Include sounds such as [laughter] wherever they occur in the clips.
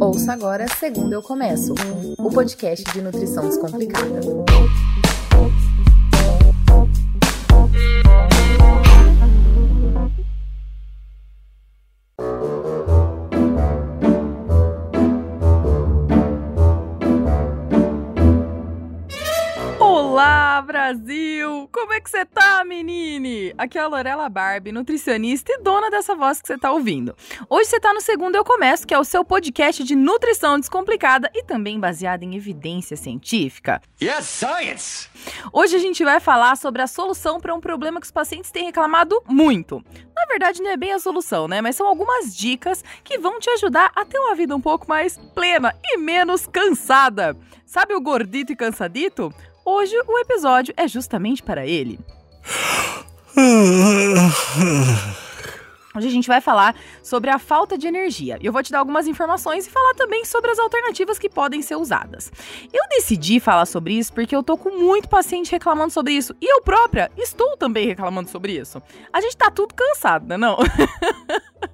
Ouça agora Segundo Eu Começo, o podcast de nutrição descomplicada. Olá, Brasil! Como é que você tá, menine? Aqui é a Lorela Barbie, nutricionista e dona dessa voz que você tá ouvindo. Hoje você tá no Segundo Eu Começo, que é o seu podcast de nutrição descomplicada e também baseado em evidência científica. Yes, science! Hoje a gente vai falar sobre a solução para um problema que os pacientes têm reclamado muito. Na verdade, não é bem a solução, né? Mas são algumas dicas que vão te ajudar a ter uma vida um pouco mais plena e menos cansada. Sabe o gordito e cansadito? Hoje o episódio é justamente para ele. Hoje a gente vai falar sobre a falta de energia. Eu vou te dar algumas informações e falar também sobre as alternativas que podem ser usadas. Eu decidi falar sobre isso porque eu tô com muito paciente reclamando sobre isso e eu própria estou também reclamando sobre isso. A gente tá tudo cansado, né não? [laughs]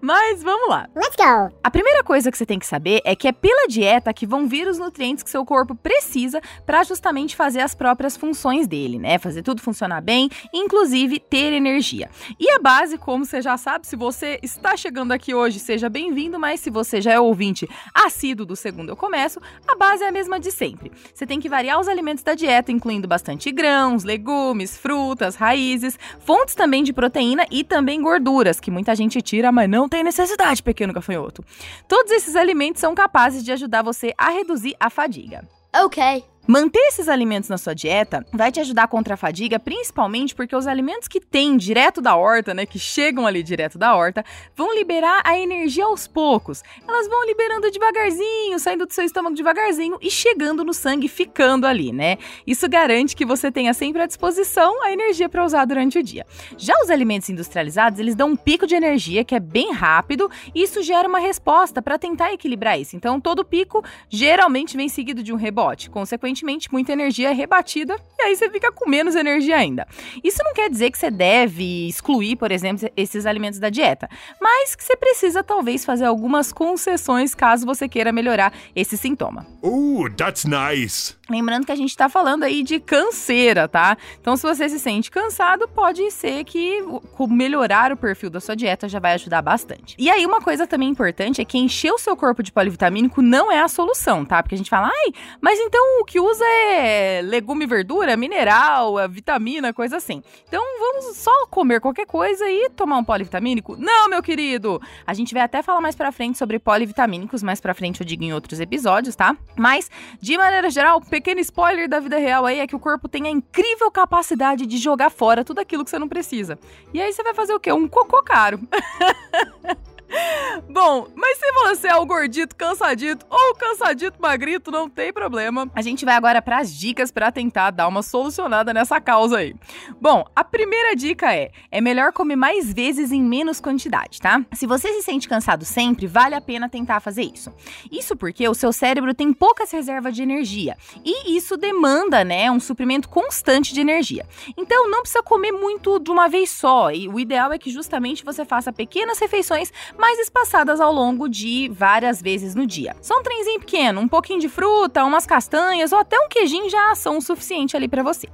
Mas vamos lá. Let's go! A primeira coisa que você tem que saber é que é pela dieta que vão vir os nutrientes que seu corpo precisa para justamente fazer as próprias funções dele, né? Fazer tudo funcionar bem, inclusive ter energia. E a base, como você já sabe, se você está chegando aqui hoje, seja bem-vindo, mas se você já é ouvinte assíduo do segundo eu começo, a base é a mesma de sempre. Você tem que variar os alimentos da dieta, incluindo bastante grãos, legumes, frutas, raízes, fontes também de proteína e também gorduras, que muita gente tira, mas não tem necessidade, pequeno gafanhoto. Todos esses alimentos são capazes de ajudar você a reduzir a fadiga. Ok. Manter esses alimentos na sua dieta vai te ajudar contra a fadiga, principalmente porque os alimentos que tem direto da horta, né, que chegam ali direto da horta, vão liberar a energia aos poucos. Elas vão liberando devagarzinho, saindo do seu estômago devagarzinho e chegando no sangue, ficando ali, né? Isso garante que você tenha sempre à disposição a energia para usar durante o dia. Já os alimentos industrializados, eles dão um pico de energia que é bem rápido e isso gera uma resposta para tentar equilibrar isso. Então, todo pico geralmente vem seguido de um rebote. Consequentemente, muita energia é rebatida e aí você fica com menos energia ainda. Isso não quer dizer que você deve excluir, por exemplo, esses alimentos da dieta, mas que você precisa talvez fazer algumas concessões caso você queira melhorar esse sintoma. Ooh, that's nice! Lembrando que a gente tá falando aí de canseira, tá? Então, se você se sente cansado, pode ser que melhorar o perfil da sua dieta já vai ajudar bastante. E aí, uma coisa também importante é que encher o seu corpo de polivitamínico não é a solução, tá? Porque a gente fala, ai, mas então o que usa é legume, verdura, mineral, é vitamina, coisa assim. Então, vamos só comer qualquer coisa e tomar um polivitamínico? Não, meu querido! A gente vai até falar mais pra frente sobre polivitamínicos, mais pra frente eu digo em outros episódios, tá? Mas, de maneira geral, pequeno spoiler da vida real aí é que o corpo tem a incrível capacidade de jogar fora tudo aquilo que você não precisa. E aí você vai fazer o quê? Um cocô caro. [laughs] [laughs] Bom, mas se você é o gordito cansadito ou cansadito magrito, não tem problema. A gente vai agora para as dicas para tentar dar uma solucionada nessa causa aí. Bom, a primeira dica é: é melhor comer mais vezes em menos quantidade, tá? Se você se sente cansado sempre, vale a pena tentar fazer isso. Isso porque o seu cérebro tem poucas reservas de energia e isso demanda, né, um suprimento constante de energia. Então não precisa comer muito de uma vez só. E o ideal é que justamente você faça pequenas refeições mais espaçadas ao longo de várias vezes no dia. Só um trenzinho pequeno, um pouquinho de fruta, umas castanhas ou até um queijinho já são o suficiente ali para você.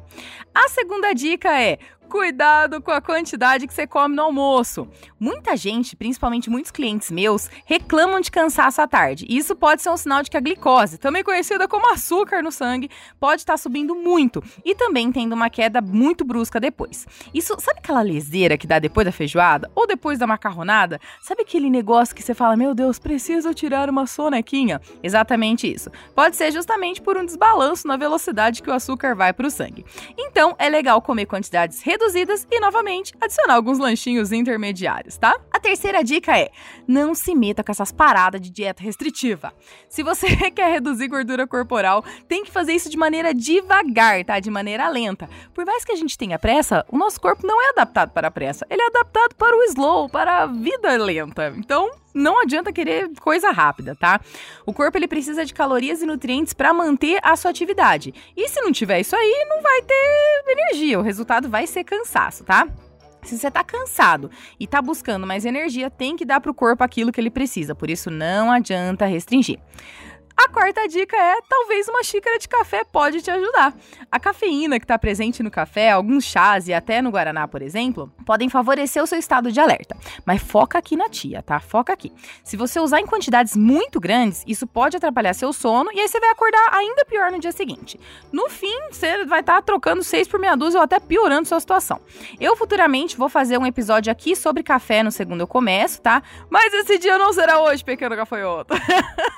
A segunda dica é Cuidado com a quantidade que você come no almoço. Muita gente, principalmente muitos clientes meus, reclamam de cansaço à tarde. Isso pode ser um sinal de que a glicose, também conhecida como açúcar no sangue, pode estar subindo muito e também tendo uma queda muito brusca depois. Isso, sabe aquela leseira que dá depois da feijoada ou depois da macarronada? Sabe aquele negócio que você fala, meu Deus, preciso tirar uma sonequinha? Exatamente isso. Pode ser justamente por um desbalanço na velocidade que o açúcar vai para o sangue. Então, é legal comer quantidades reduzidas e, novamente, adicionar alguns lanchinhos intermediários, tá? A terceira dica é: não se meta com essas paradas de dieta restritiva. Se você [laughs] quer reduzir gordura corporal, tem que fazer isso de maneira devagar, tá? De maneira lenta. Por mais que a gente tenha pressa, o nosso corpo não é adaptado para a pressa, ele é adaptado para o slow, para a vida lenta. Então, não adianta querer coisa rápida, tá? O corpo ele precisa de calorias e nutrientes para manter a sua atividade. E se não tiver isso aí, não vai ter energia, o resultado vai ser cansaço, tá? Se você tá cansado e tá buscando mais energia, tem que dar pro corpo aquilo que ele precisa. Por isso não adianta restringir. A quarta dica é: talvez uma xícara de café pode te ajudar. A cafeína que está presente no café, alguns chás e até no guaraná, por exemplo, podem favorecer o seu estado de alerta. Mas foca aqui na tia, tá? Foca aqui. Se você usar em quantidades muito grandes, isso pode atrapalhar seu sono e aí você vai acordar ainda pior no dia seguinte. No fim, você vai estar tá trocando seis por meia dúzia ou até piorando sua situação. Eu futuramente vou fazer um episódio aqui sobre café no segundo eu começo, tá? Mas esse dia não será hoje, pequeno gafanhoto. [laughs]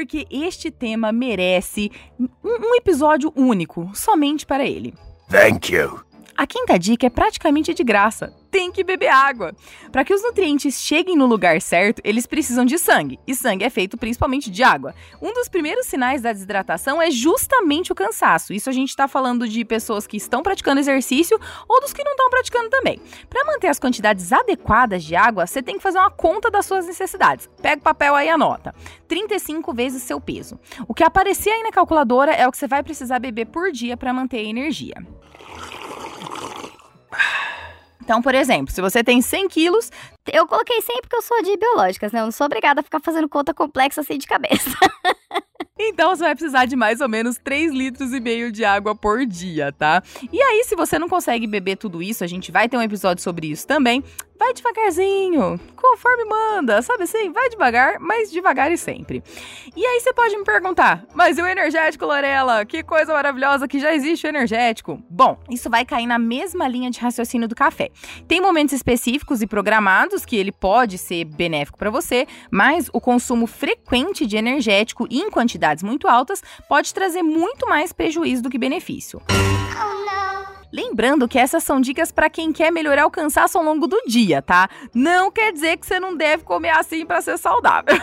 Porque este tema merece um episódio único, somente para ele. Thank you. A quinta dica é praticamente de graça tem que beber água. Para que os nutrientes cheguem no lugar certo, eles precisam de sangue, e sangue é feito principalmente de água. Um dos primeiros sinais da desidratação é justamente o cansaço. Isso a gente está falando de pessoas que estão praticando exercício ou dos que não estão praticando também. Para manter as quantidades adequadas de água, você tem que fazer uma conta das suas necessidades. Pega o papel aí e anota. 35 vezes seu peso. O que aparecer aí na calculadora é o que você vai precisar beber por dia para manter a energia. Então, por exemplo, se você tem 100 quilos. Eu coloquei 100 porque eu sou de biológicas, né? Eu não sou obrigada a ficar fazendo conta complexa assim de cabeça. [laughs] Então você vai precisar de mais ou menos 3 litros e meio de água por dia, tá? E aí, se você não consegue beber tudo isso, a gente vai ter um episódio sobre isso também. Vai devagarzinho, conforme manda, sabe assim? Vai devagar, mas devagar e sempre. E aí você pode me perguntar, mas e o energético, Lorela? Que coisa maravilhosa que já existe o energético. Bom, isso vai cair na mesma linha de raciocínio do café. Tem momentos específicos e programados que ele pode ser benéfico para você, mas o consumo frequente de energético em quantidades muito altas pode trazer muito mais prejuízo do que benefício. Não. Lembrando que essas são dicas para quem quer melhorar o cansaço ao longo do dia, tá? Não quer dizer que você não deve comer assim para ser saudável.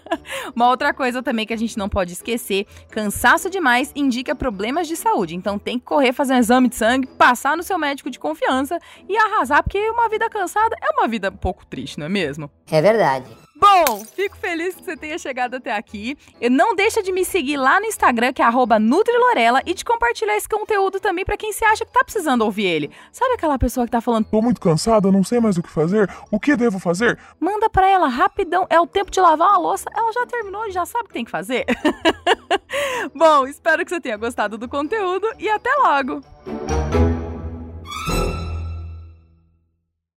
[laughs] Uma outra coisa também que a gente não pode esquecer: cansaço demais indica problemas de saúde. Então tem que correr fazer um exame de sangue, passar no seu médico de confiança e arrasar, porque uma vida cansada é uma vida um pouco triste, não é mesmo? É verdade. Bom, fico feliz que você tenha chegado até aqui. E não deixa de me seguir lá no Instagram, que é Nutrilorela, e de compartilhar esse conteúdo também para quem se acha que tá precisando ouvir ele. Sabe aquela pessoa que tá falando, tô muito cansada, não sei mais o que fazer, o que devo fazer? Manda pra ela rapidão, é o tempo de lavar uma louça, ela já terminou e já sabe o que tem que fazer. [laughs] Bom, espero que você tenha gostado do conteúdo e até logo!